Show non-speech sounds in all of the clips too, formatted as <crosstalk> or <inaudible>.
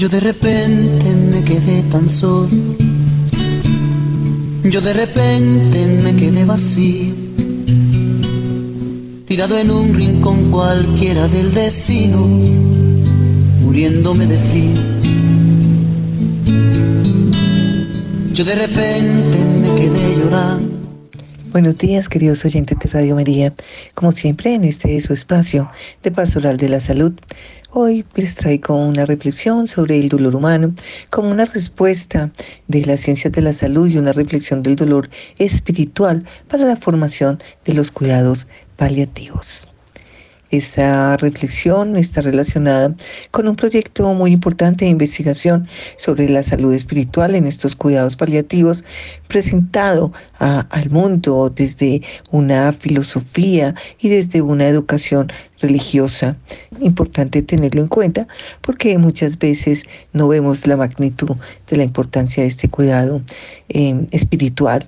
Yo de repente me quedé tan solo. Yo de repente me quedé vacío. Tirado en un rincón cualquiera del destino, muriéndome de frío. Yo de repente me quedé llorando. Buenos días, queridos oyentes de Radio María. Como siempre, en este es su espacio de Pastoral de la Salud. Hoy les traigo una reflexión sobre el dolor humano como una respuesta de las ciencias de la salud y una reflexión del dolor espiritual para la formación de los cuidados paliativos. Esta reflexión está relacionada con un proyecto muy importante de investigación sobre la salud espiritual en estos cuidados paliativos, presentado al mundo desde una filosofía y desde una educación religiosa. Importante tenerlo en cuenta porque muchas veces no vemos la magnitud de la importancia de este cuidado eh, espiritual.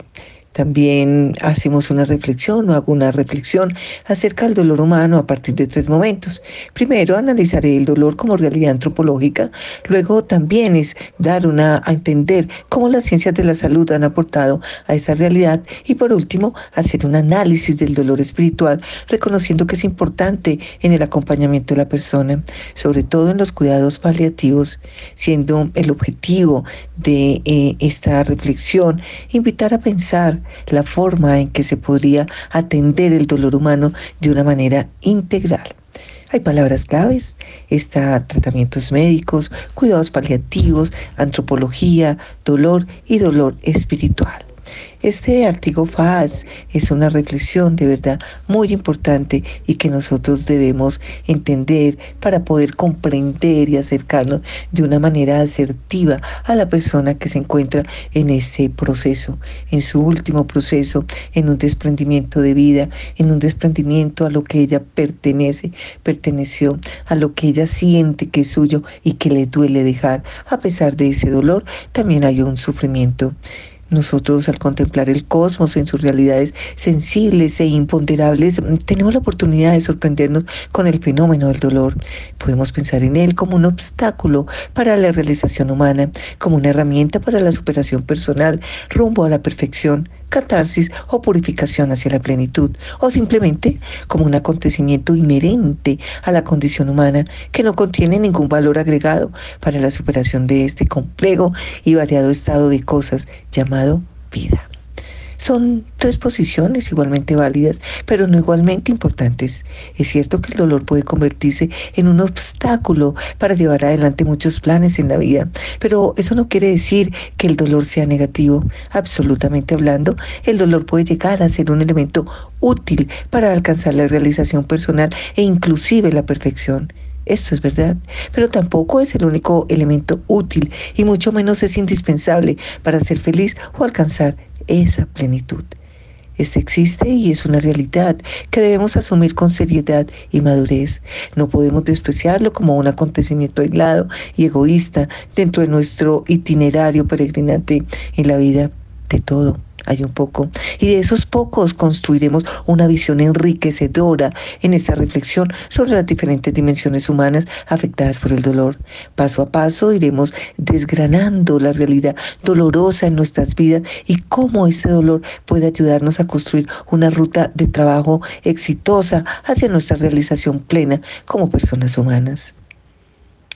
También hacemos una reflexión o hago una reflexión acerca del dolor humano a partir de tres momentos. Primero, analizaré el dolor como realidad antropológica. Luego, también es dar una a entender cómo las ciencias de la salud han aportado a esa realidad. Y por último, hacer un análisis del dolor espiritual, reconociendo que es importante en el acompañamiento de la persona, sobre todo en los cuidados paliativos, siendo el objetivo de eh, esta reflexión invitar a pensar la forma en que se podría atender el dolor humano de una manera integral. Hay palabras claves, está tratamientos médicos, cuidados paliativos, antropología, dolor y dolor espiritual. Este artículo FAS es una reflexión de verdad muy importante y que nosotros debemos entender para poder comprender y acercarnos de una manera asertiva a la persona que se encuentra en ese proceso, en su último proceso, en un desprendimiento de vida, en un desprendimiento a lo que ella pertenece, perteneció, a lo que ella siente que es suyo y que le duele dejar. A pesar de ese dolor, también hay un sufrimiento. Nosotros al contemplar el cosmos en sus realidades sensibles e imponderables, tenemos la oportunidad de sorprendernos con el fenómeno del dolor. Podemos pensar en él como un obstáculo para la realización humana, como una herramienta para la superación personal rumbo a la perfección catarsis o purificación hacia la plenitud, o simplemente como un acontecimiento inherente a la condición humana que no contiene ningún valor agregado para la superación de este complejo y variado estado de cosas llamado vida. Son tres posiciones igualmente válidas, pero no igualmente importantes. Es cierto que el dolor puede convertirse en un obstáculo para llevar adelante muchos planes en la vida, pero eso no quiere decir que el dolor sea negativo. Absolutamente hablando, el dolor puede llegar a ser un elemento útil para alcanzar la realización personal e inclusive la perfección. Esto es verdad, pero tampoco es el único elemento útil y mucho menos es indispensable para ser feliz o alcanzar esa plenitud. Este existe y es una realidad que debemos asumir con seriedad y madurez. No podemos despreciarlo como un acontecimiento aislado y egoísta dentro de nuestro itinerario peregrinante en la vida de todo hay un poco. Y de esos pocos construiremos una visión enriquecedora en esta reflexión sobre las diferentes dimensiones humanas afectadas por el dolor. Paso a paso iremos desgranando la realidad dolorosa en nuestras vidas y cómo este dolor puede ayudarnos a construir una ruta de trabajo exitosa hacia nuestra realización plena como personas humanas.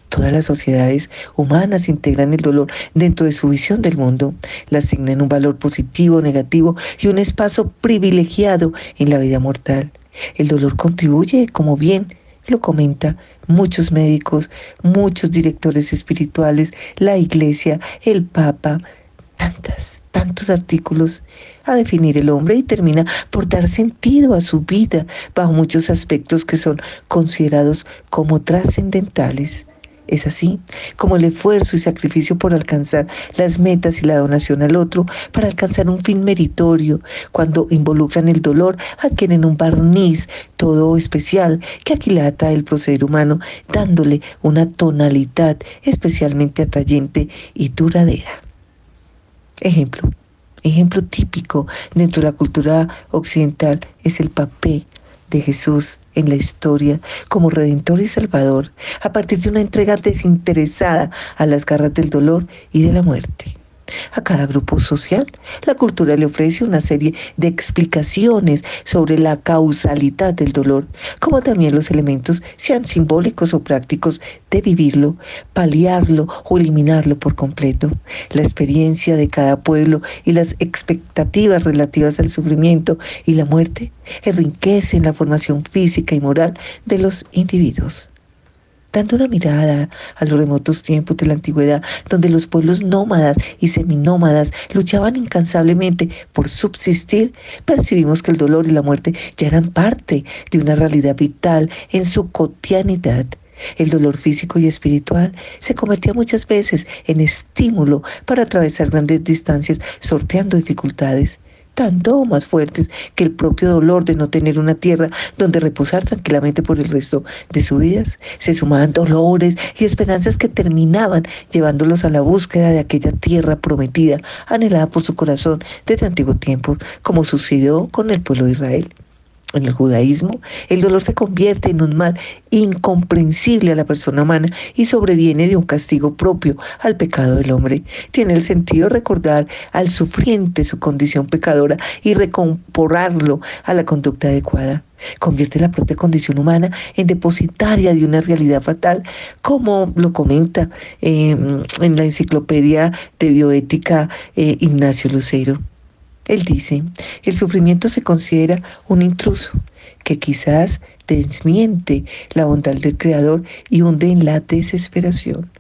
Todas las sociedades humanas integran el dolor dentro de su visión del mundo, le asignan un valor positivo, negativo y un espacio privilegiado en la vida mortal. El dolor contribuye, como bien lo comenta muchos médicos, muchos directores espirituales, la iglesia, el papa, tantas, tantos artículos a definir el hombre y termina por dar sentido a su vida bajo muchos aspectos que son considerados como trascendentales. Es así como el esfuerzo y sacrificio por alcanzar las metas y la donación al otro para alcanzar un fin meritorio, cuando involucran el dolor, adquieren un barniz todo especial que aquilata el proceder humano, dándole una tonalidad especialmente atrayente y duradera. Ejemplo. Ejemplo típico dentro de la cultura occidental es el papel de Jesús en la historia como Redentor y Salvador a partir de una entrega desinteresada a las garras del dolor y de la muerte. A cada grupo social, la cultura le ofrece una serie de explicaciones sobre la causalidad del dolor, como también los elementos, sean simbólicos o prácticos, de vivirlo, paliarlo o eliminarlo por completo. La experiencia de cada pueblo y las expectativas relativas al sufrimiento y la muerte enriquecen la formación física y moral de los individuos dando una mirada a los remotos tiempos de la antigüedad, donde los pueblos nómadas y seminómadas luchaban incansablemente por subsistir, percibimos que el dolor y la muerte ya eran parte de una realidad vital en su cotidianidad. El dolor físico y espiritual se convertía muchas veces en estímulo para atravesar grandes distancias sorteando dificultades tanto más fuertes que el propio dolor de no tener una tierra donde reposar tranquilamente por el resto de sus vidas. Se sumaban dolores y esperanzas que terminaban llevándolos a la búsqueda de aquella tierra prometida, anhelada por su corazón desde antiguo tiempo, como sucedió con el pueblo de Israel. En el judaísmo, el dolor se convierte en un mal incomprensible a la persona humana y sobreviene de un castigo propio al pecado del hombre. Tiene el sentido recordar al sufriente su condición pecadora y recomporarlo a la conducta adecuada. Convierte la propia condición humana en depositaria de una realidad fatal, como lo comenta em, en la enciclopedia de bioética eh, Ignacio Lucero. Él dice, el sufrimiento se considera un intruso que quizás desmiente la bondad del Creador y hunde en la desesperación.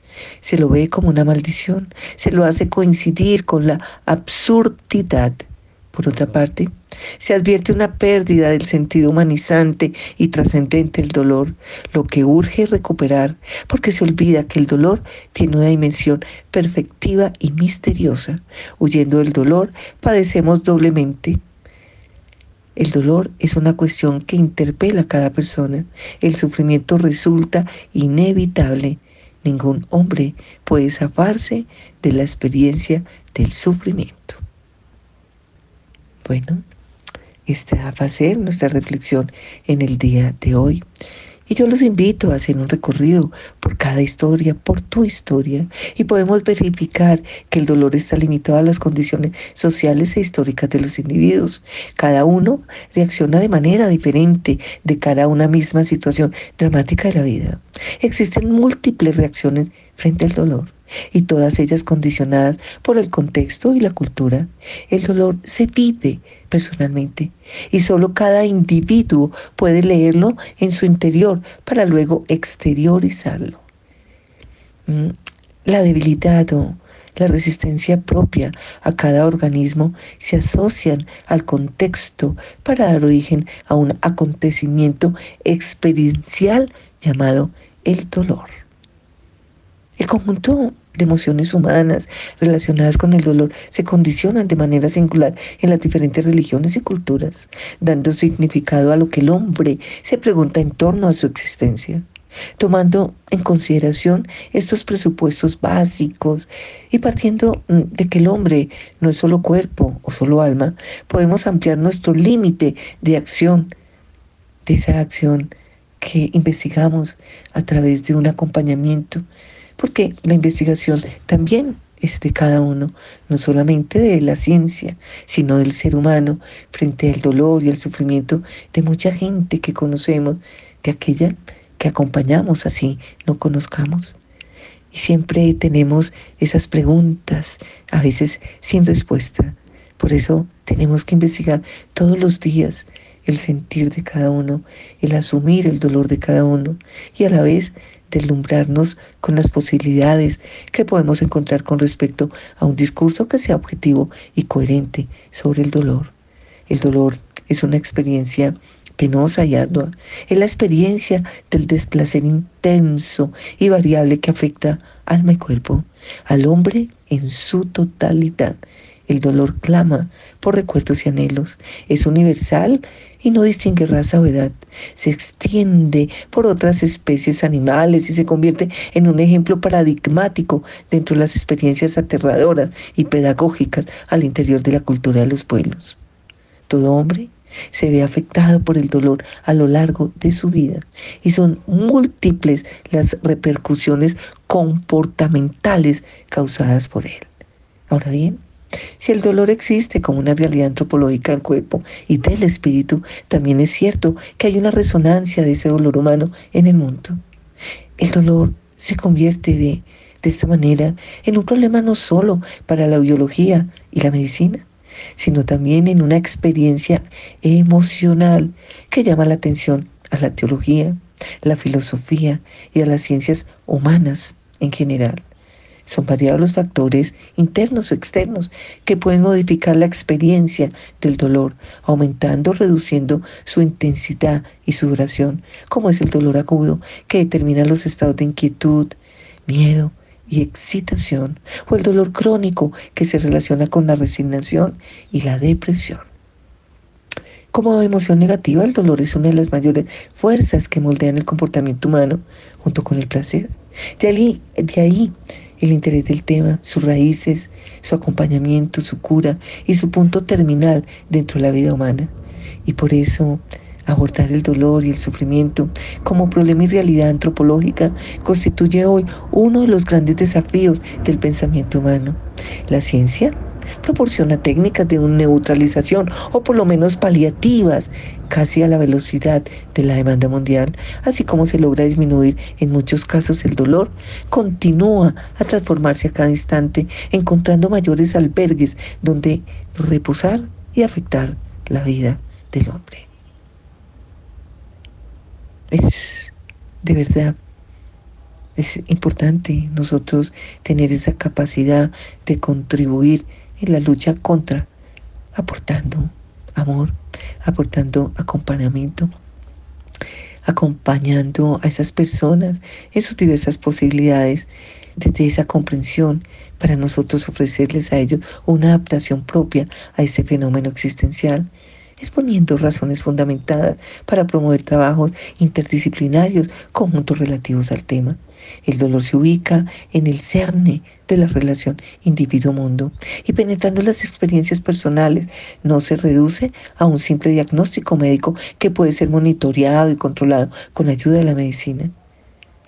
Se lo ve como una maldición, se lo hace coincidir con la absurdidad por otra parte, se advierte una pérdida del sentido humanizante y trascendente del dolor, lo que urge recuperar, porque se olvida que el dolor tiene una dimensión perfectiva y misteriosa. Huyendo del dolor, padecemos doblemente. El dolor es una cuestión que interpela a cada persona. El sufrimiento resulta inevitable. Ningún hombre puede zafarse de la experiencia del sufrimiento. Bueno, esta va a ser nuestra reflexión en el día de hoy. Y yo los invito a hacer un recorrido por cada historia, por tu historia, y podemos verificar que el dolor está limitado a las condiciones sociales e históricas de los individuos. Cada uno reacciona de manera diferente de cara a una misma situación dramática de la vida. Existen múltiples reacciones frente al dolor y todas ellas condicionadas por el contexto y la cultura. El dolor se vive personalmente y solo cada individuo puede leerlo en su interior para luego exteriorizarlo. Mm, la debilidad o la resistencia propia a cada organismo se asocian al contexto para dar origen a un acontecimiento experiencial llamado el dolor. El conjunto de emociones humanas relacionadas con el dolor se condicionan de manera singular en las diferentes religiones y culturas, dando significado a lo que el hombre se pregunta en torno a su existencia. Tomando en consideración estos presupuestos básicos y partiendo mm, de que el hombre no es solo cuerpo o solo alma, podemos ampliar nuestro límite de acción, de esa acción que investigamos a través de un acompañamiento porque la investigación también es de cada uno, no solamente de la ciencia, sino del ser humano frente al dolor y al sufrimiento de mucha gente que conocemos, de aquella que acompañamos así no conozcamos. Y siempre tenemos esas preguntas, a veces siendo expuestas. Por eso tenemos que investigar todos los días el sentir de cada uno, el asumir el dolor de cada uno y a la vez deslumbrarnos con las posibilidades que podemos encontrar con respecto a un discurso que sea objetivo y coherente sobre el dolor. El dolor es una experiencia penosa y ardua. Es la experiencia del desplacer intenso y variable que afecta alma y cuerpo, al hombre en su totalidad el dolor clama por recuerdos y anhelos. Es universal y no distingue raza o edad. Se extiende por otras especies animales y se convierte en un ejemplo paradigmático dentro de las experiencias aterradoras y pedagógicas al interior de la cultura de los pueblos. Todo hombre se ve afectado por el dolor a lo largo de su vida y son múltiples las repercusiones comportamentales causadas por él. Ahora bien, si el dolor existe como una realidad antropológica del cuerpo y del espíritu, también es cierto que hay una resonancia de ese dolor humano en el mundo. El dolor se convierte de, de esta manera en un problema no solo para la biología y la medicina, sino también en una experiencia emocional que llama la atención a la teología, la filosofía y a las ciencias humanas en general. Son variados los factores internos o externos que pueden modificar la experiencia del dolor, aumentando o reduciendo su intensidad y su duración, como es el dolor agudo, que determina los estados de inquietud, miedo y excitación, o el dolor crónico, que se relaciona con la resignación y la depresión. Como emoción negativa, el dolor es una de las mayores fuerzas que moldean el comportamiento humano junto con el placer. De ahí, de ahí el interés del tema, sus raíces, su acompañamiento, su cura y su punto terminal dentro de la vida humana. Y por eso abordar el dolor y el sufrimiento como problema y realidad antropológica constituye hoy uno de los grandes desafíos del pensamiento humano. La ciencia proporciona técnicas de neutralización o por lo menos paliativas casi a la velocidad de la demanda mundial, así como se logra disminuir en muchos casos el dolor, continúa a transformarse a cada instante, encontrando mayores albergues donde reposar y afectar la vida del hombre. Es de verdad es importante nosotros tener esa capacidad de contribuir en la lucha contra, aportando amor, aportando acompañamiento, acompañando a esas personas en sus diversas posibilidades, desde esa comprensión, para nosotros ofrecerles a ellos una adaptación propia a ese fenómeno existencial exponiendo razones fundamentadas para promover trabajos interdisciplinarios conjuntos relativos al tema. El dolor se ubica en el cerne de la relación individuo-mundo y penetrando las experiencias personales no se reduce a un simple diagnóstico médico que puede ser monitoreado y controlado con ayuda de la medicina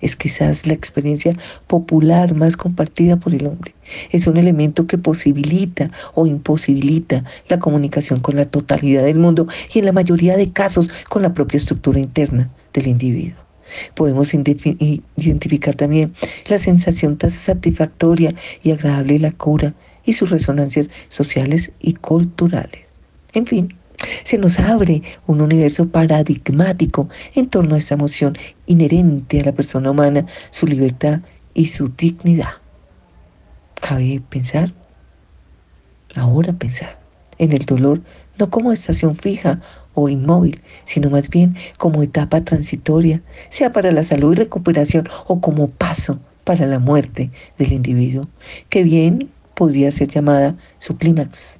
es quizás la experiencia popular más compartida por el hombre. Es un elemento que posibilita o imposibilita la comunicación con la totalidad del mundo y en la mayoría de casos con la propia estructura interna del individuo. Podemos identificar también la sensación tan satisfactoria y agradable de la cura y sus resonancias sociales y culturales. En fin, se nos abre un universo paradigmático en torno a esta emoción inherente a la persona humana, su libertad y su dignidad. Cabe pensar, ahora pensar, en el dolor no como estación fija o inmóvil, sino más bien como etapa transitoria, sea para la salud y recuperación o como paso para la muerte del individuo, que bien podría ser llamada su clímax.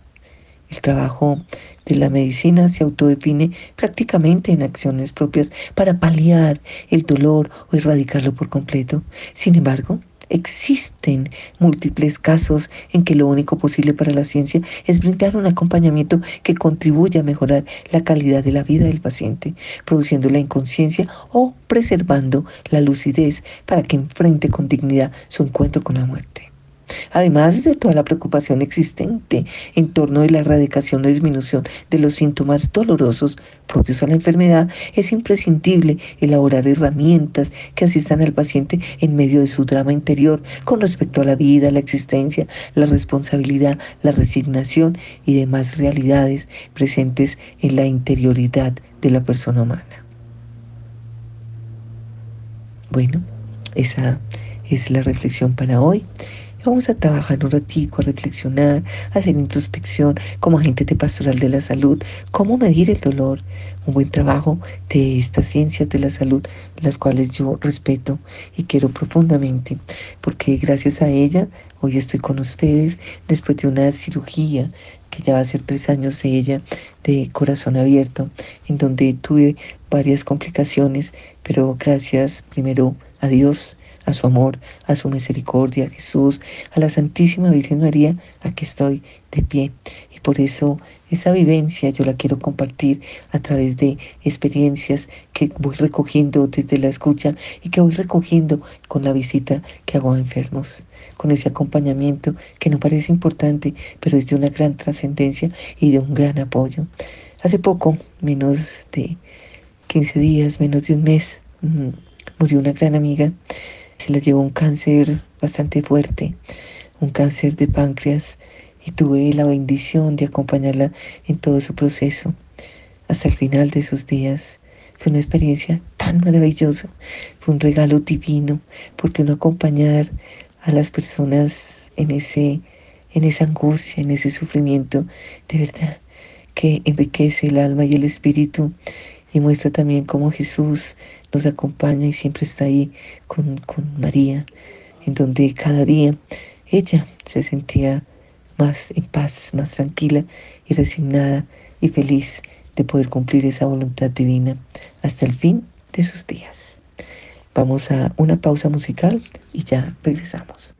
El trabajo de la medicina se autodefine prácticamente en acciones propias para paliar el dolor o erradicarlo por completo. Sin embargo, Existen múltiples casos en que lo único posible para la ciencia es brindar un acompañamiento que contribuya a mejorar la calidad de la vida del paciente, produciendo la inconsciencia o preservando la lucidez para que enfrente con dignidad su encuentro con la muerte. Además de toda la preocupación existente en torno de la erradicación o disminución de los síntomas dolorosos propios a la enfermedad, es imprescindible elaborar herramientas que asistan al paciente en medio de su drama interior con respecto a la vida, la existencia, la responsabilidad, la resignación y demás realidades presentes en la interioridad de la persona humana. Bueno, esa es la reflexión para hoy. Vamos a trabajar un ratico, a reflexionar, a hacer introspección como agente de pastoral de la salud, cómo medir el dolor, un buen trabajo de estas ciencias de la salud, las cuales yo respeto y quiero profundamente, porque gracias a ellas hoy estoy con ustedes después de una cirugía que ya va a ser tres años de ella, de corazón abierto, en donde tuve varias complicaciones, pero gracias primero a Dios, a su amor, a su misericordia, a Jesús, a la Santísima Virgen María, aquí estoy de pie. Y por eso esa vivencia yo la quiero compartir a través de experiencias que voy recogiendo desde la escucha y que voy recogiendo con la visita que hago a enfermos, con ese acompañamiento que no parece importante, pero es de una gran trascendencia y de un gran apoyo. Hace poco, menos de 15 días, menos de un mes, mm, murió una gran amiga se la llevó un cáncer bastante fuerte, un cáncer de páncreas, y tuve la bendición de acompañarla en todo su proceso hasta el final de sus días. Fue una experiencia tan maravillosa, fue un regalo divino, porque no acompañar a las personas en ese en esa angustia, en ese sufrimiento, de verdad que enriquece el alma y el espíritu y muestra también cómo Jesús nos acompaña y siempre está ahí con, con María, en donde cada día ella se sentía más en paz, más tranquila y resignada y feliz de poder cumplir esa voluntad divina hasta el fin de sus días. Vamos a una pausa musical y ya regresamos.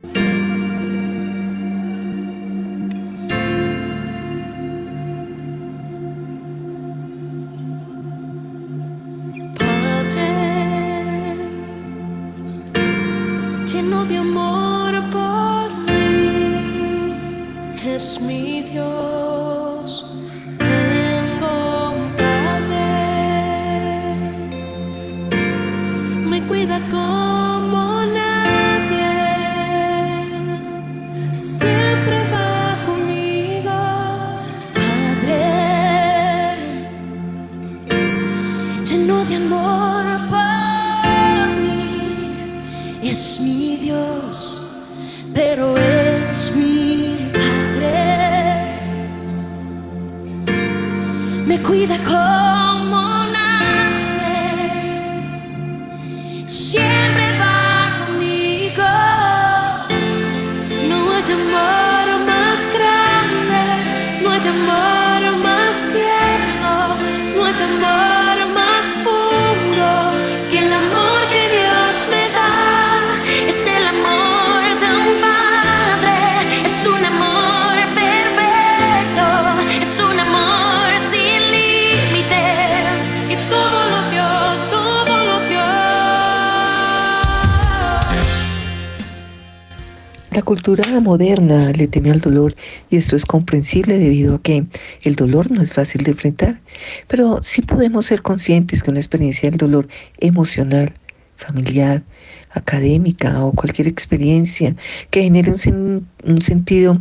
Cultura moderna le teme al dolor y esto es comprensible debido a que el dolor no es fácil de enfrentar, pero sí podemos ser conscientes que una experiencia del dolor emocional, familiar, académica o cualquier experiencia que genere un, un sentido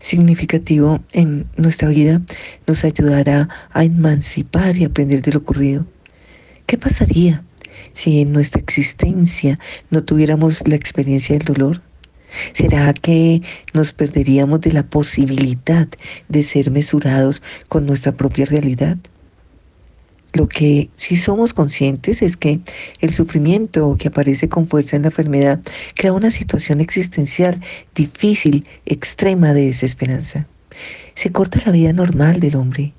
significativo en nuestra vida nos ayudará a emancipar y aprender de lo ocurrido. ¿Qué pasaría si en nuestra existencia no tuviéramos la experiencia del dolor? ¿Será que nos perderíamos de la posibilidad de ser mesurados con nuestra propia realidad? Lo que sí somos conscientes es que el sufrimiento que aparece con fuerza en la enfermedad crea una situación existencial difícil, extrema de desesperanza. Se corta la vida normal del hombre,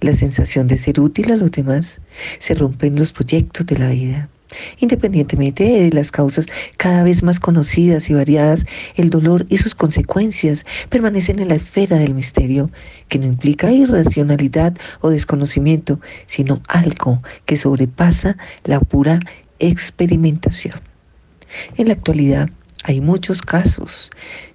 la sensación de ser útil a los demás, se rompen los proyectos de la vida. Independientemente de las causas cada vez más conocidas y variadas, el dolor y sus consecuencias permanecen en la esfera del misterio, que no implica irracionalidad o desconocimiento, sino algo que sobrepasa la pura experimentación. En la actualidad hay muchos casos.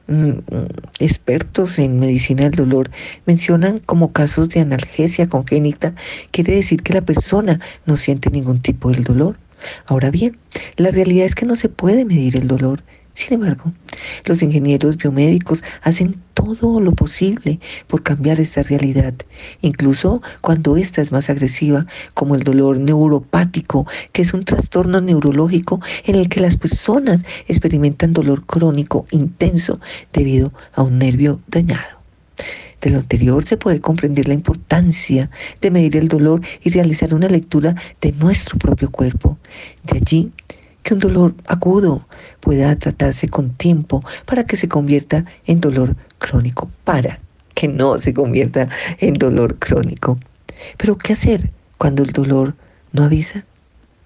Mm, mm, expertos en medicina del dolor mencionan como casos de analgesia congénita, quiere decir que la persona no siente ningún tipo de dolor Ahora bien, la realidad es que no se puede medir el dolor. Sin embargo, los ingenieros biomédicos hacen todo lo posible por cambiar esta realidad, incluso cuando esta es más agresiva, como el dolor neuropático, que es un trastorno neurológico en el que las personas experimentan dolor crónico intenso debido a un nervio dañado. De lo anterior se puede comprender la importancia de medir el dolor y realizar una lectura de nuestro propio cuerpo. De allí que un dolor agudo pueda tratarse con tiempo para que se convierta en dolor crónico, para que no se convierta en dolor crónico. Pero ¿qué hacer cuando el dolor no avisa?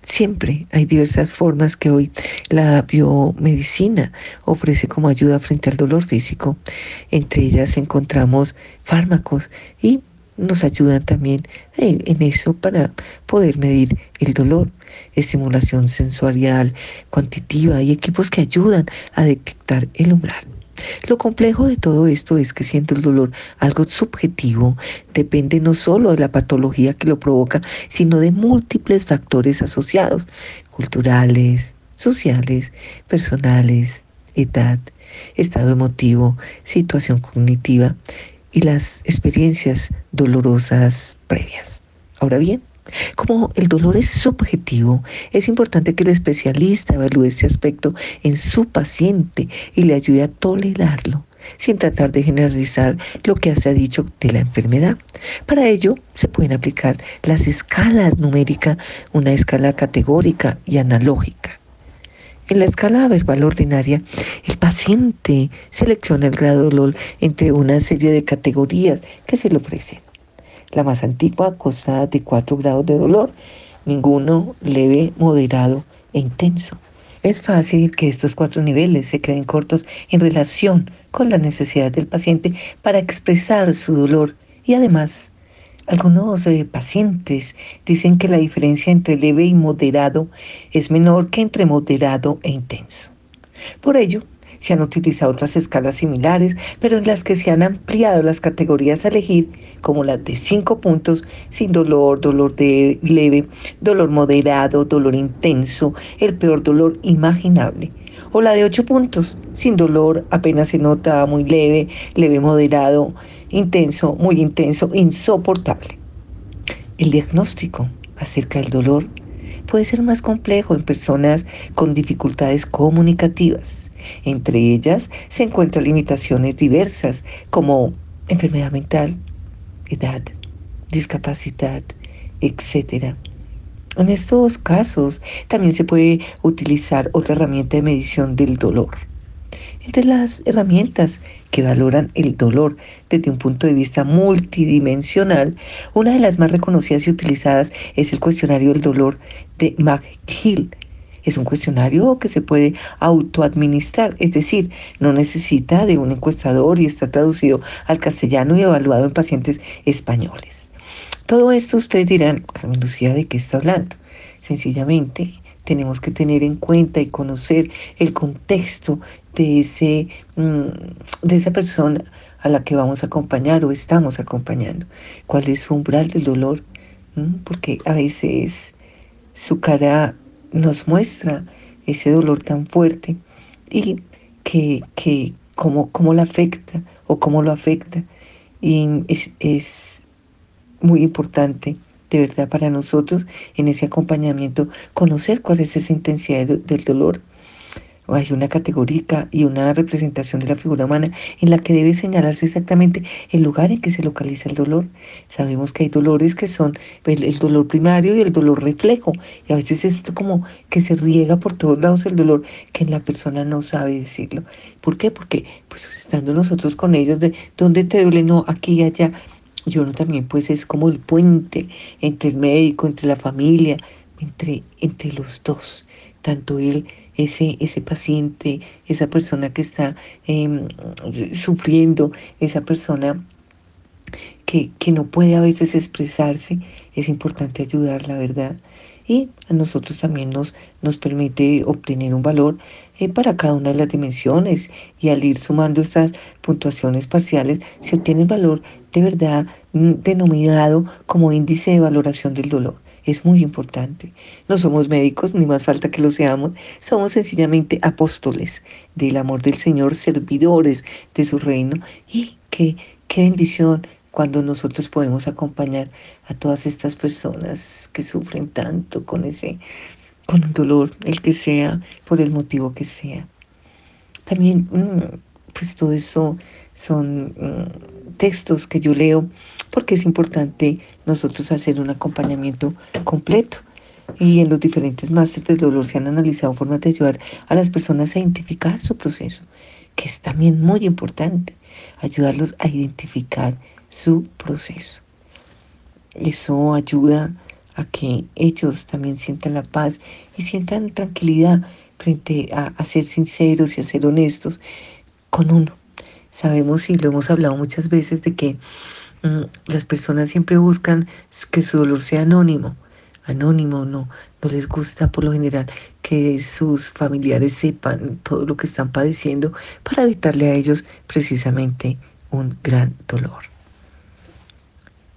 Siempre hay diversas formas que hoy la biomedicina ofrece como ayuda frente al dolor físico. Entre ellas encontramos fármacos y nos ayudan también en eso para poder medir el dolor, estimulación sensorial, cuantitativa y equipos que ayudan a detectar el umbral. Lo complejo de todo esto es que siendo el dolor algo subjetivo, depende no solo de la patología que lo provoca, sino de múltiples factores asociados, culturales, sociales, personales, edad, estado emotivo, situación cognitiva y las experiencias dolorosas previas. Ahora bien, como el dolor es subjetivo, es importante que el especialista evalúe este aspecto en su paciente y le ayude a tolerarlo sin tratar de generalizar lo que se ha dicho de la enfermedad. Para ello se pueden aplicar las escalas numéricas, una escala categórica y analógica. En la escala verbal ordinaria, el paciente selecciona el grado de dolor entre una serie de categorías que se le ofrecen. La más antigua consta de 4 grados de dolor, ninguno leve, moderado e intenso. Es fácil que estos cuatro niveles se queden cortos en relación con la necesidad del paciente para expresar su dolor y además algunos eh, pacientes dicen que la diferencia entre leve y moderado es menor que entre moderado e intenso. Por ello, se han utilizado otras escalas similares, pero en las que se han ampliado las categorías a elegir, como las de cinco puntos, sin dolor, dolor leve, dolor moderado, dolor intenso, el peor dolor imaginable. O la de ocho puntos, sin dolor, apenas se nota, muy leve, leve moderado, intenso, muy intenso, insoportable. El diagnóstico acerca del dolor puede ser más complejo en personas con dificultades comunicativas. Entre ellas se encuentran limitaciones diversas como enfermedad mental, edad, discapacidad, etc. En estos casos también se puede utilizar otra herramienta de medición del dolor. Entre las herramientas que valoran el dolor desde un punto de vista multidimensional, una de las más reconocidas y utilizadas es el cuestionario del dolor de McGill. Es un cuestionario que se puede autoadministrar, es decir, no necesita de un encuestador y está traducido al castellano y evaluado en pacientes españoles. Todo esto ustedes dirán, Carmen Lucía, ¿de qué está hablando? Sencillamente tenemos que tener en cuenta y conocer el contexto de, ese, mm, de esa persona a la que vamos a acompañar o estamos acompañando. ¿Cuál es su umbral del dolor? ¿Mm? Porque a veces su cara nos muestra ese dolor tan fuerte y que, que cómo, cómo la afecta o cómo lo afecta. Y es, es muy importante de verdad para nosotros en ese acompañamiento conocer cuál es esa intensidad del dolor hay una categórica y una representación de la figura humana en la que debe señalarse exactamente el lugar en que se localiza el dolor. Sabemos que hay dolores que son el, dolor primario y el dolor reflejo, y a veces es como que se riega por todos lados el dolor que la persona no sabe decirlo. ¿Por qué? Porque pues estando nosotros con ellos, de dónde te duele, no, aquí y allá. Yo no también pues es como el puente entre el médico, entre la familia, entre, entre los dos, tanto él ese, ese paciente, esa persona que está em, sufriendo, esa persona que, no puede a veces expresarse, es importante ayudar, la verdad. Y a nosotros también nos, nos permite obtener un valor para cada una de las dimensiones. Y al ir sumando estas puntuaciones parciales se obtiene el valor de verdad mm, denominado como índice de valoración del dolor. Es muy importante. No somos médicos, ni más falta que lo seamos, somos sencillamente apóstoles del amor del Señor, servidores de su reino. Y qué, qué bendición cuando nosotros podemos acompañar a todas estas personas que sufren tanto con ese con un dolor, el que sea, por el motivo que sea. También, mm, pues todo eso son mm, textos que yo leo porque es importante nosotros hacer un acompañamiento completo. Y en los diferentes másteres del dolor se han analizado formas de ayudar a las personas a identificar su proceso, que es también muy importante, ayudarlos a identificar su proceso. Eso ayuda a que ellos también sientan la paz y sientan tranquilidad frente a, ser sinceros y a ser honestos con uno. Sabemos y lo hemos hablado muchas veces de que mm, las personas siempre buscan que su dolor sea anónimo. Anónimo, no, no les gusta por lo general que sus familiares sepan todo lo que están padeciendo para evitarle a ellos precisamente un gran dolor.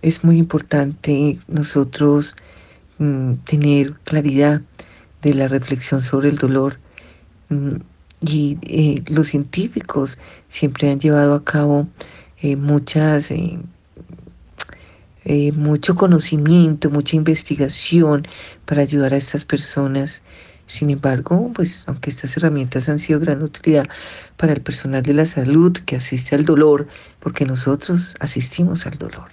Es muy importante nosotros mm, tener claridad de la reflexión sobre el dolor mm, y eh, los científicos siempre han llevado a cabo eh, muchas eh, mucho conocimiento, mucha investigación para ayudar a estas personas sin embargo, pues aunque estas herramientas han sido gran utilidad para el personal de la salud que asiste al dolor, porque nosotros asistimos al dolor.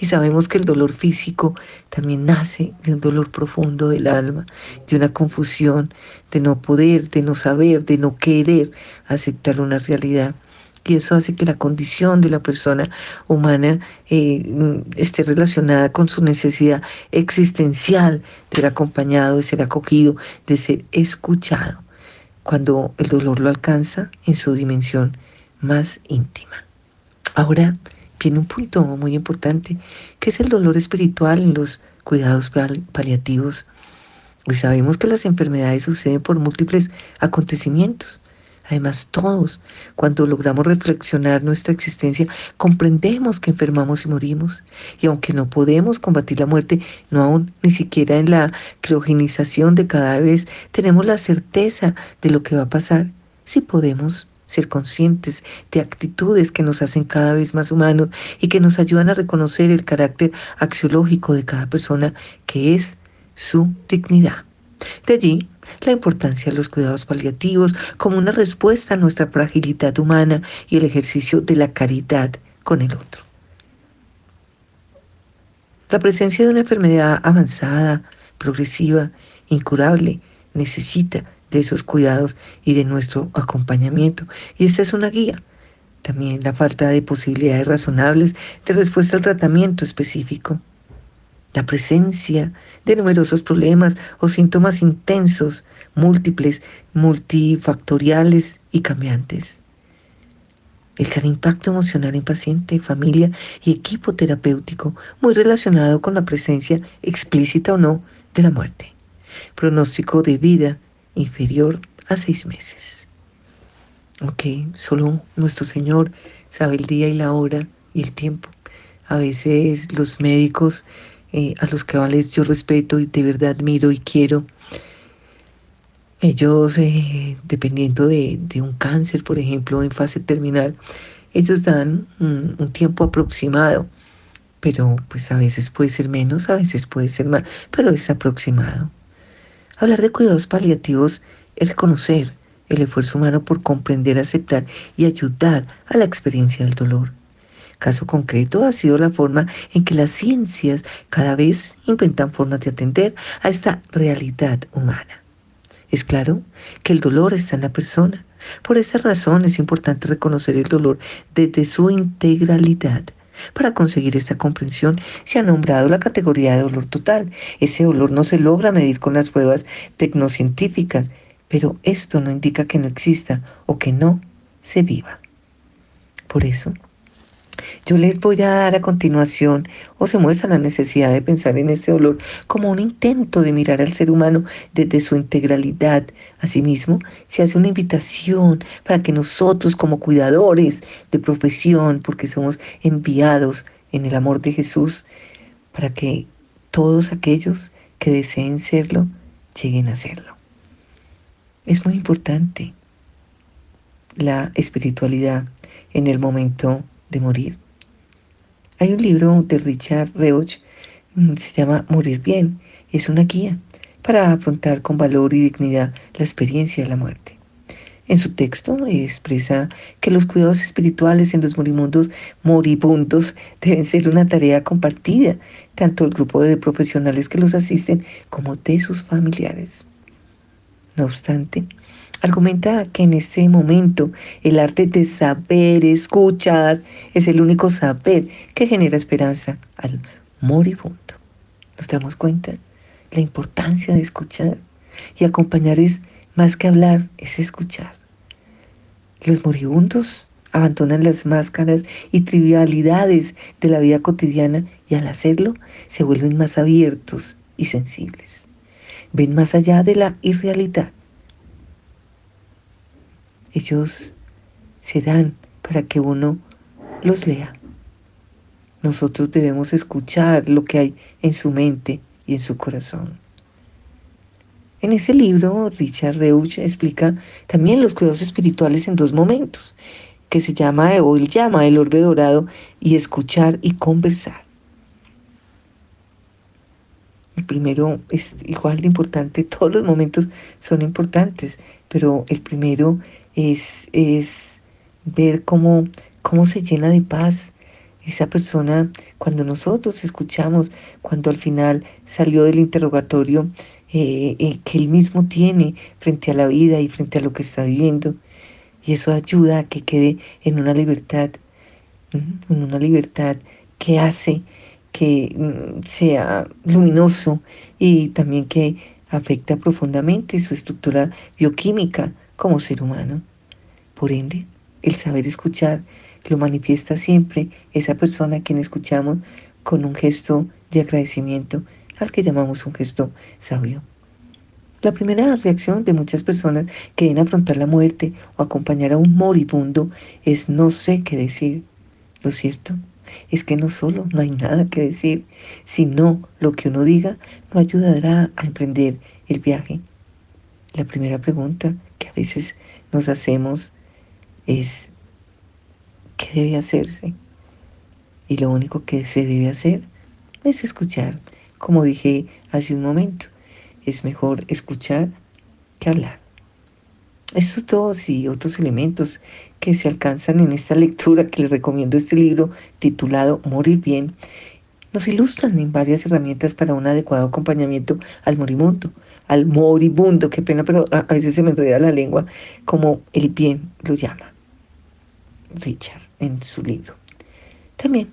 Y sabemos que el dolor físico también nace de un dolor profundo del alma, de una confusión, de no poder, de no saber, de no querer aceptar una realidad y eso hace que la condición de la persona humana eh, esté relacionada con su necesidad existencial de ser acompañado, de ser acogido, de ser escuchado, cuando el dolor lo alcanza en su dimensión más íntima. Ahora viene un punto muy importante, que es el dolor espiritual en los cuidados paliativos. Hoy sabemos que las enfermedades suceden por múltiples acontecimientos Además, todos, cuando logramos reflexionar nuestra existencia, comprendemos que enfermamos y morimos. Y aunque no podemos combatir la muerte, no aún ni siquiera en la criogenización de cada vez, tenemos la certeza de lo que va a pasar. Si podemos ser conscientes de actitudes que nos hacen cada vez más humanos y que nos ayudan a reconocer el carácter axiológico de cada persona, que es su dignidad. De allí la importancia de los cuidados paliativos como una respuesta a nuestra fragilidad humana y el ejercicio de la caridad con el otro. La presencia de una enfermedad avanzada, progresiva, incurable, necesita de esos cuidados y de nuestro acompañamiento. Y esta es una guía. También la falta de posibilidades razonables de respuesta al tratamiento específico la presencia de numerosos problemas o síntomas intensos, múltiples, multifactoriales y cambiantes. El gran impacto emocional en paciente, familia y equipo terapéutico, muy relacionado con la presencia explícita o no de la muerte. Pronóstico de vida inferior a seis meses. Ok, solo nuestro Señor sabe el día y la hora y el tiempo. A veces los médicos eh, a los cabales yo respeto y de verdad admiro y quiero. Ellos, eh, dependiendo de, un cáncer, por ejemplo, en fase terminal, ellos dan un, un tiempo aproximado, pero pues a veces puede ser menos, a veces puede ser más, pero es aproximado. Hablar de cuidados paliativos es reconocer el esfuerzo humano por comprender, aceptar y ayudar a la experiencia del dolor. Caso concreto ha sido la forma en que las ciencias cada vez inventan formas de atender a esta realidad humana. Es claro que el dolor está en la persona. Por esa razón es importante reconocer el dolor desde su integralidad. Para conseguir esta comprensión se ha nombrado la categoría de dolor total. Ese dolor no se logra medir con las pruebas tecnocientíficas, pero esto no indica que no exista o que no se viva. Por eso, yo les voy a dar a continuación o se muestra la necesidad de pensar en este dolor como un intento de mirar al ser humano desde su integralidad. Asimismo, se hace una invitación para que nosotros como cuidadores de profesión, porque somos enviados en el amor de Jesús, para que todos aquellos que deseen serlo, lleguen a serlo. Es muy importante la espiritualidad en el momento de morir. Hay un libro de Richard Reusch, mm, se llama Morir Bien, es una guía para afrontar con valor y dignidad la experiencia de la muerte. En su texto expresa que los cuidados espirituales en los morimundos moribundos deben ser una tarea compartida, tanto el grupo de profesionales que los asisten como de sus familiares. No obstante, Argumenta que en este momento el arte de saber escuchar es el único saber que genera esperanza al moribundo. ¿Nos damos cuenta? la importancia de escuchar. Y acompañar es más que hablar, es escuchar. Los moribundos abandonan las máscaras y trivialidades de la vida cotidiana y al hacerlo se vuelven más abiertos y sensibles. Ven más allá de la irrealidad. Ellos se dan para que uno los lea. Nosotros debemos escuchar lo que hay en su mente y en su corazón. En ese libro, Richard Reuch explica también los cuidados espirituales en dos momentos, que se llama, o él llama el orbe dorado, y escuchar y conversar. El primero es igual de importante, <laughs> todos los momentos son importantes, pero el primero es, es ver cómo, cómo se llena de paz esa persona cuando nosotros escuchamos, cuando al final salió del interrogatorio eh, eh, que él mismo tiene frente a la vida y frente a lo que está viviendo. Y eso ayuda a que quede en una libertad, en una libertad que hace que mm, sea luminoso y también que afecta profundamente su estructura bioquímica como ser humano. Por ende, el saber escuchar lo manifiesta siempre esa persona a quien escuchamos con un gesto de agradecimiento al que llamamos un gesto sabio. La primera reacción de muchas personas que deben afrontar la muerte o acompañar a un moribundo es no sé qué decir. Lo cierto es que no solo no hay nada que decir, sino lo que uno diga no ayudará a emprender el viaje. La primera pregunta que a veces nos hacemos es ¿qué debe hacerse? Y lo único que se debe hacer es escuchar como dije hace un momento, es mejor escuchar que hablar. Estos dos y otros elementos que se alcanzan en esta lectura que les recomiendo este libro titulado Morir bien, nos ilustran en varias herramientas para un adecuado acompañamiento al moribundo, al moribundo, qué pena, pero a veces se me enreda la lengua, como el bien lo llama Richard en su libro. También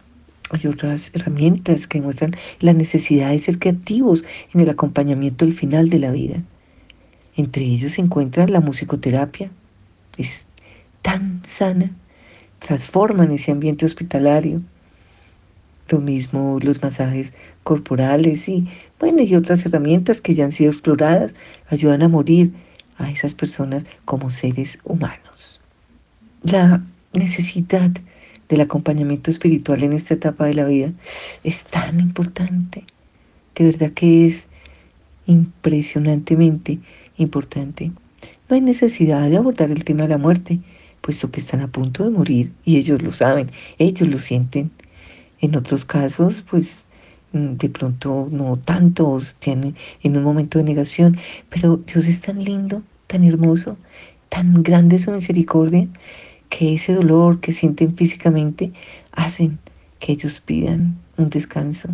hay otras herramientas que muestran la necesidad de ser creativos en el acompañamiento al final de la vida. Entre ellos se encuentra la musicoterapia. Es tan sana, transforman ese ambiente hospitalario. Lo mismo los masajes corporales y, bueno, y otras herramientas que ya han sido exploradas ayudan a morir a esas personas como seres humanos. La necesidad del acompañamiento espiritual en esta etapa de la vida es tan importante. De verdad que es impresionantemente importante. No hay necesidad de abordar el tema de la muerte, puesto que están a punto de morir y ellos lo saben, ellos lo sienten. En otros casos, pues mm, de pronto no tantos tienen en un momento de negación, pero Dios es tan lindo, tan hermoso, tan grande su misericordia, que ese dolor que sienten físicamente hacen que ellos pidan un descanso.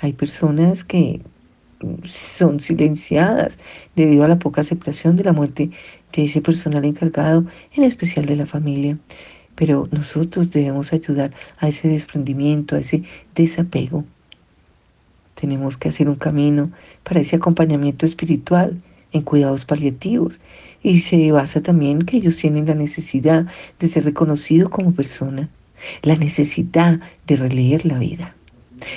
Hay personas que son silenciadas debido a la poca aceptación de la muerte de ese personal encargado, en especial de la familia. Pero nosotros debemos ayudar a ese desprendimiento, a ese desapego. Tenemos que hacer un camino para ese acompañamiento espiritual en cuidados paliativos y se basa también que ellos tienen la necesidad de ser reconocidos como persona, la necesidad de releer la vida,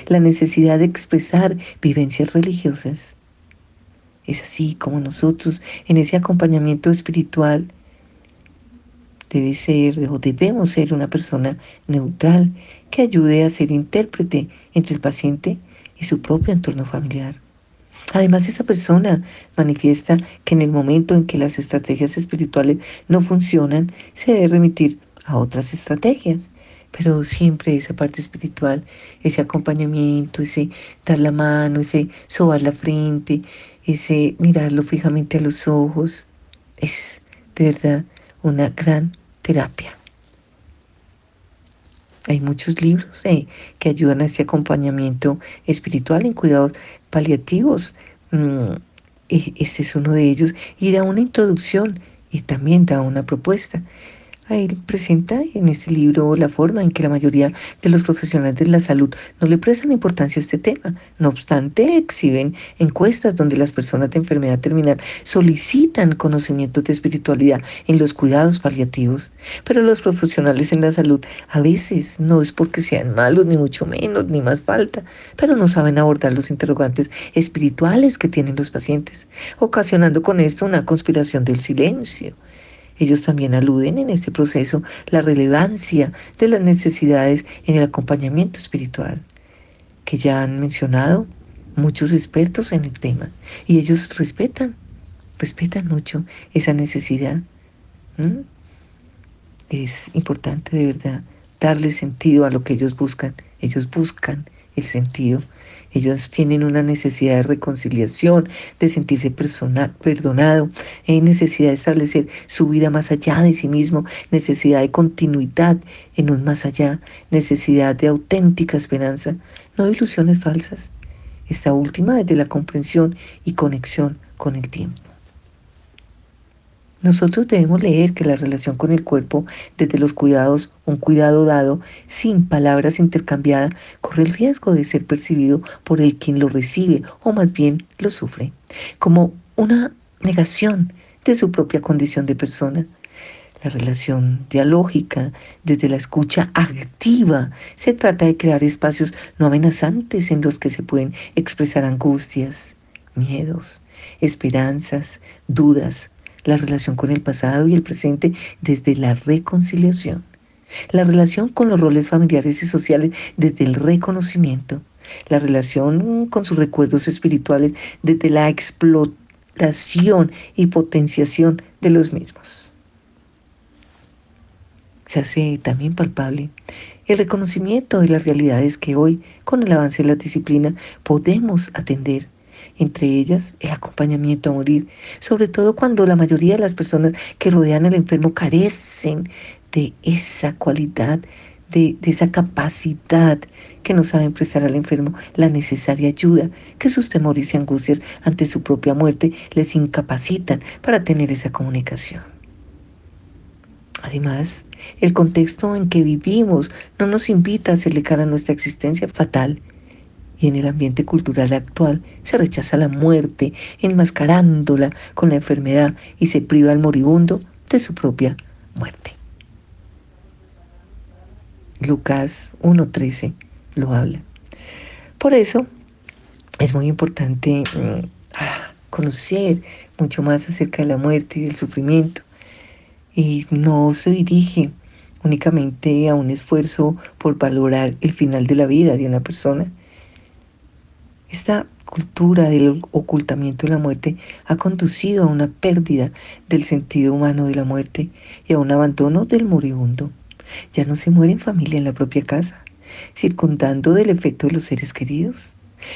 la necesidad de expresar vivencias religiosas. Es así como nosotros en ese acompañamiento espiritual debe ser o debemos ser una persona neutral que ayude a ser intérprete entre el paciente y su propio entorno familiar. Además, esa persona manifiesta que en el momento en que las estrategias espirituales no funcionan, se debe remitir a otras estrategias. Pero siempre esa parte espiritual, ese acompañamiento, ese dar la mano, ese sobar la frente, ese mirarlo fijamente a los ojos, es de verdad una gran terapia. Hay muchos libros eh, que ayudan a ese acompañamiento espiritual en cuidados paliativos. Este es uno de ellos y da una introducción y también da una propuesta. Él presenta en este libro la forma en que la mayoría de los profesionales de la salud no le prestan importancia a este tema. No obstante, exhiben encuestas donde las personas de enfermedad terminal solicitan conocimientos de espiritualidad en los cuidados paliativos. Pero los profesionales en la salud a veces no es porque sean malos, ni mucho menos, ni más falta, pero no saben abordar los interrogantes espirituales que tienen los pacientes, ocasionando con esto una conspiración del silencio ellos también aluden en este proceso la relevancia de las necesidades en el acompañamiento espiritual, que ya han mencionado muchos expertos en el tema, y ellos respetan, respetan mucho esa necesidad. Es importante de verdad darle sentido a lo que ellos buscan. Ellos buscan el sentido ellos tienen una necesidad de reconciliación, de sentirse perdonado, hay necesidad de establecer su vida más allá de sí mismo, necesidad de continuidad en un más allá, necesidad de auténtica esperanza, no de ilusiones falsas. Esta última es de la comprensión y conexión con el tiempo. Nosotros debemos leer que la relación con el cuerpo desde los cuidados, un cuidado dado sin palabras intercambiadas, corre el riesgo de ser percibido por el quien lo recibe o más bien lo sufre, como una negación de su propia condición de persona. La relación dialógica, desde la escucha activa, se trata de crear espacios no amenazantes en los que se pueden expresar angustias, miedos, esperanzas, dudas, la relación con el pasado y el presente desde la reconciliación, la relación con los roles familiares y sociales desde el reconocimiento, la relación con sus recuerdos espirituales desde la explotación y potenciación de los mismos. Se hace también palpable el reconocimiento de las realidades que hoy, con el avance de la disciplina, podemos atender entre ellas el acompañamiento a morir, sobre todo cuando la mayoría de las personas que rodean al enfermo carecen de esa cualidad, de, esa capacidad que no saben prestar al enfermo la necesaria ayuda, que sus temores y angustias ante su propia muerte les incapacitan para tener esa comunicación. Además, el contexto en que vivimos no nos invita a hacerle cara a nuestra existencia fatal y en el ambiente cultural actual se rechaza la muerte, enmascarándola con la enfermedad y se priva al moribundo de su propia muerte. Lucas 1.13 lo habla. Por eso es muy importante mm, ah, conocer mucho más acerca de la muerte y del sufrimiento. Y no se dirige únicamente a un esfuerzo por valorar el final de la vida de una persona, esta cultura del ocultamiento de la muerte ha conducido a una pérdida del sentido humano de la muerte y a un abandono del moribundo. Ya no se muere en familia en la propia casa, circundando del efecto de los seres queridos.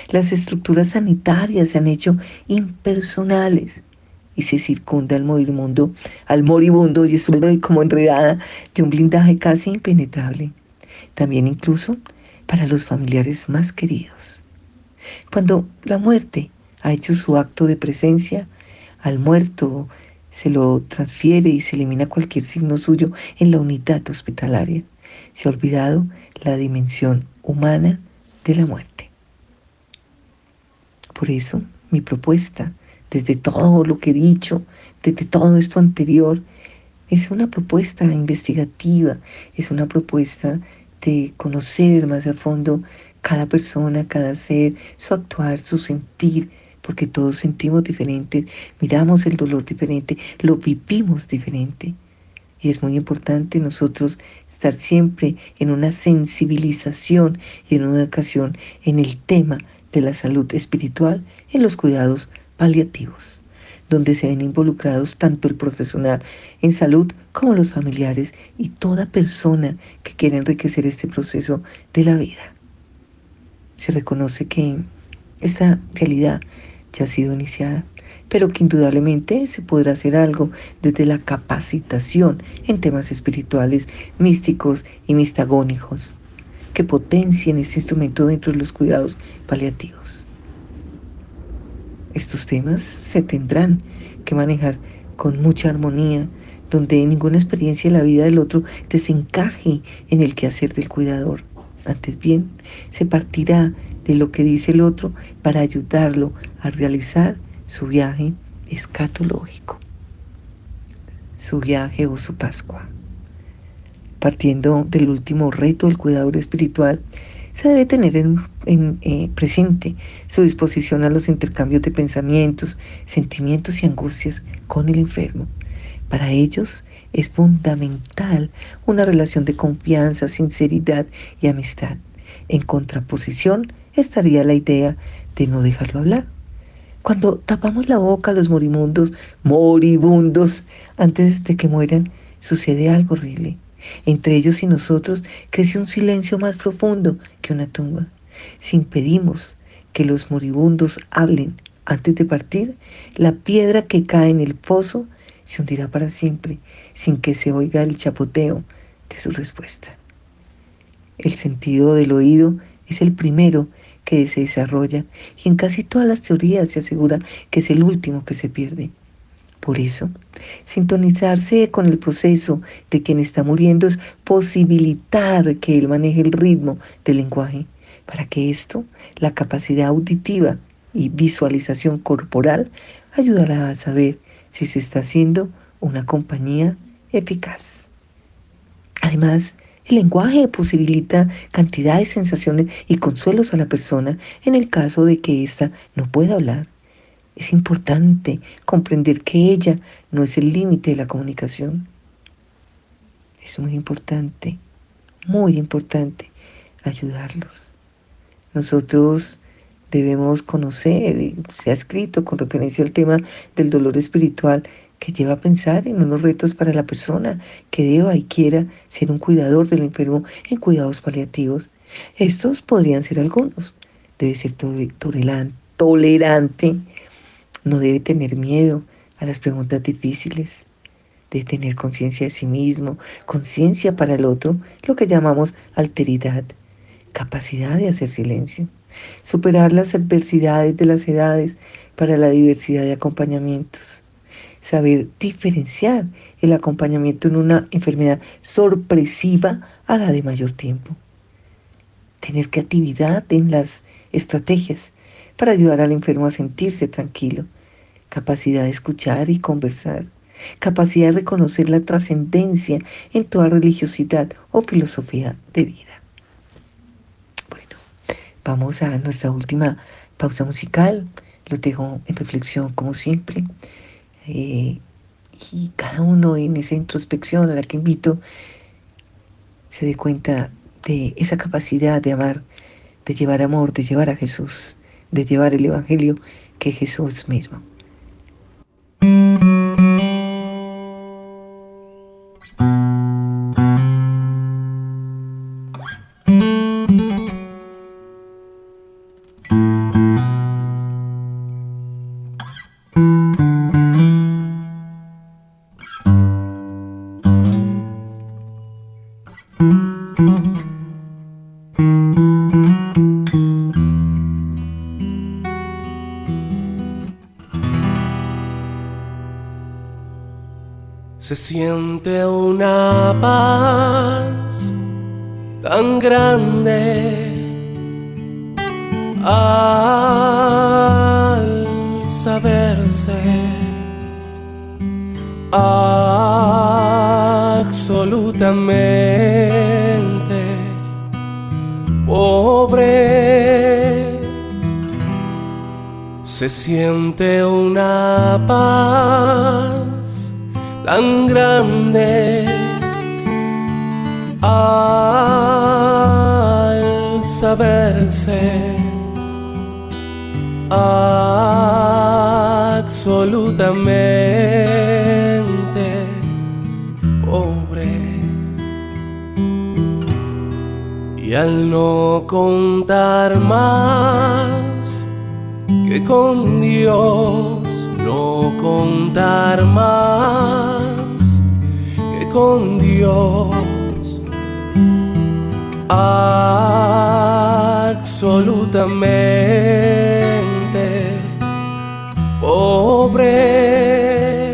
Las estructuras sanitarias se han hecho impersonales y se circunda al moribundo, al moribundo y es como enredada de un blindaje casi impenetrable. También incluso para los familiares más queridos. Cuando la muerte ha hecho su acto de presencia, al muerto se lo transfiere y se elimina cualquier signo suyo en la unidad hospitalaria. Se ha olvidado la dimensión humana de la muerte. Por eso, mi propuesta, desde todo lo que he dicho, desde todo esto anterior, es una propuesta investigativa, es una propuesta de conocer más a fondo cada persona, cada ser, su actuar, su sentir, porque todos sentimos diferente, miramos el dolor diferente, lo vivimos diferente. Y es muy importante nosotros estar siempre en una sensibilización y en una ocasión en el tema de la salud espiritual en los cuidados paliativos, donde se ven involucrados tanto el profesional en salud como los familiares y toda persona que quiera enriquecer este proceso de la vida se reconoce que esta realidad ya ha sido iniciada, pero que indudablemente se podrá hacer algo desde la capacitación en temas espirituales, místicos y mistagónicos, que potencien este instrumento dentro de los cuidados paliativos. Estos temas se tendrán que manejar con mucha armonía donde ninguna experiencia de la vida del otro desencaje en el quehacer del cuidador. Antes bien, se partirá de lo que dice el otro para ayudarlo a realizar su viaje escatológico, su viaje o su Pascua. Partiendo del último reto del cuidador espiritual, se debe tener en, eh, presente su disposición a los intercambios de pensamientos, sentimientos y angustias con el enfermo. Para ellos es fundamental una relación de confianza, sinceridad y amistad. En contraposición estaría la idea de no dejarlo hablar. Cuando tapamos la boca a los moribundos, moribundos, antes de que mueran, sucede algo horrible. Entre ellos y nosotros crece un silencio más profundo que una tumba. Si impedimos que los moribundos hablen antes de partir, la piedra que cae en el pozo se hundirá para siempre sin que se oiga el chapoteo de su respuesta. El sentido del oído es el primero que se desarrolla y en casi todas las teorías se asegura que es el último que se pierde. Por eso, sintonizarse con el proceso de quien está muriendo es posibilitar que él maneje el ritmo del lenguaje, para que esto, la capacidad auditiva y visualización corporal, ayudará a saber si se está haciendo una compañía eficaz. Además, el lenguaje posibilita cantidad de sensaciones y consuelos a la persona en el caso de que ésta no pueda hablar. Es importante comprender que ella no es el límite de la comunicación. Es muy importante, muy importante ayudarlos. Nosotros debemos conocer, se ha escrito con referencia al tema del dolor espiritual, que lleva a pensar en unos retos para la persona que deba y quiera ser un cuidador del enfermo en cuidados paliativos. Estos podrían ser algunos. Debe ser tolerante, no debe tener miedo a las preguntas difíciles, debe tener conciencia de sí mismo, conciencia para el otro, lo que llamamos alteridad, capacidad de hacer silencio superar las adversidades de las edades para la diversidad de acompañamientos, saber diferenciar el acompañamiento en una enfermedad sorpresiva a la de mayor tiempo, tener creatividad en las estrategias para ayudar al enfermo a sentirse tranquilo, capacidad de escuchar y conversar, capacidad de reconocer la trascendencia en toda religiosidad o filosofía de vida. Vamos a nuestra última pausa musical. Lo dejo en reflexión como siempre. Eh, y cada uno en esa introspección a la que invito se dé cuenta de esa capacidad de amar, de llevar amor, de llevar a Jesús, de llevar el Evangelio que Jesús mismo. Se siente una paz tan grande al saberse absolutamente pobre. Se siente una paz tan grande al saberse absolutamente pobre. Y al no contar más que con Dios contar más que con Dios. Absolutamente pobre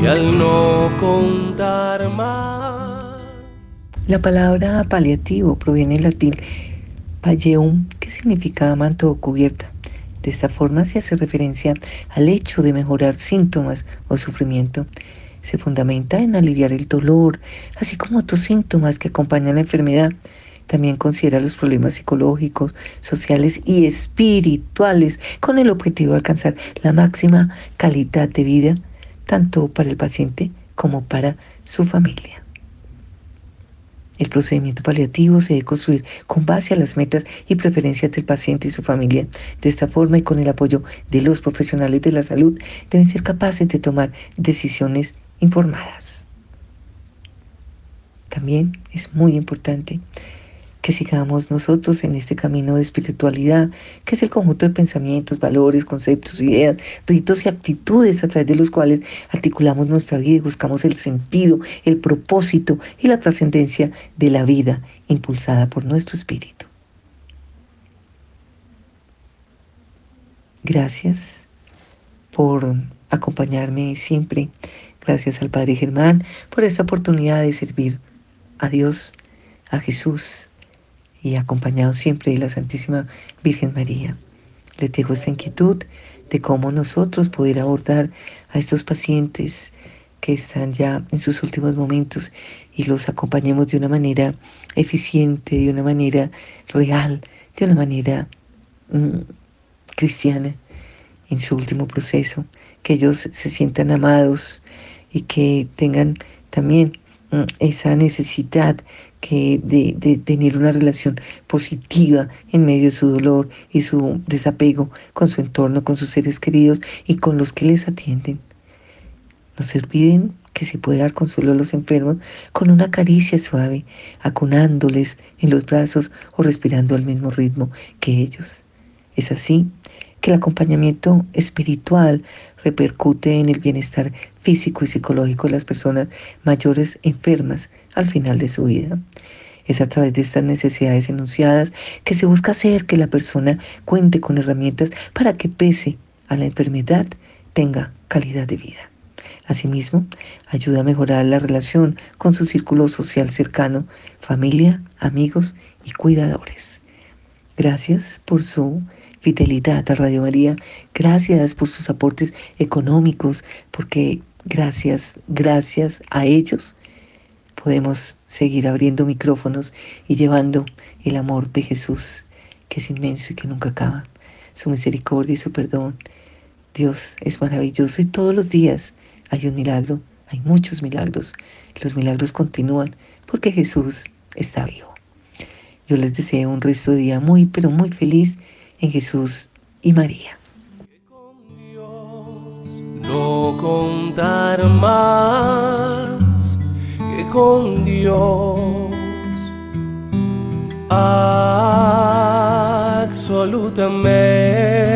y al no contar más. La palabra paliativo proviene del latín palleum, que significa manta o cubierta de esta forma se hace referencia al hecho de mejorar síntomas o sufrimiento. Se fundamenta en aliviar el dolor, así como otros síntomas que acompañan la enfermedad. También considera los problemas psicológicos, sociales y espirituales con el objetivo de alcanzar la máxima calidad de vida, tanto para el paciente como para su familia. El procedimiento paliativo se debe construir con base a las metas y preferencias del paciente y su familia. De esta forma y con el apoyo de los profesionales de la salud, deben ser capaces de tomar decisiones informadas. También es muy importante que sigamos nosotros en este camino de espiritualidad, que es el conjunto de pensamientos, valores, conceptos, ideas, ritos y actitudes a través de los cuales articulamos nuestra vida y buscamos el sentido, el propósito y la trascendencia de la vida impulsada por nuestro espíritu. Gracias por acompañarme siempre. Gracias al Padre Germán por esta oportunidad de servir a Dios, a Jesús y acompañado siempre de la Santísima Virgen María. Le dejo esta inquietud de cómo nosotros poder abordar a estos pacientes que están ya en sus últimos momentos y los acompañemos de una manera eficiente, de una manera real, de una manera mm, cristiana en su último proceso, que ellos se sientan amados y que tengan también mm, esa necesidad que de, tener una relación positiva en medio de su dolor y su desapego con su entorno, con sus seres queridos y con los que les atienden. No se olviden que se puede dar consuelo a los enfermos con una caricia suave, acunándoles en los brazos o respirando al mismo ritmo que ellos. Es así que el acompañamiento espiritual repercute en el bienestar físico y psicológico de las personas mayores enfermas al final de su vida. Es a través de estas necesidades enunciadas que se busca hacer que la persona cuente con herramientas para que pese a la enfermedad tenga calidad de vida. Asimismo, ayuda a mejorar la relación con su círculo social cercano, familia, amigos y cuidadores. Gracias por su fidelidad a Radio María. Gracias por sus aportes económicos, porque gracias, gracias a ellos podemos seguir abriendo micrófonos y llevando el amor de Jesús, que es inmenso y que nunca acaba, su misericordia y su perdón. Dios es maravilloso y todos los días hay un milagro, hay muchos milagros. Los milagros continúan porque Jesús está vivo. Yo les deseo un resto de día muy, pero muy feliz en Jesús y María. no contar más que con Dios. Absolutamente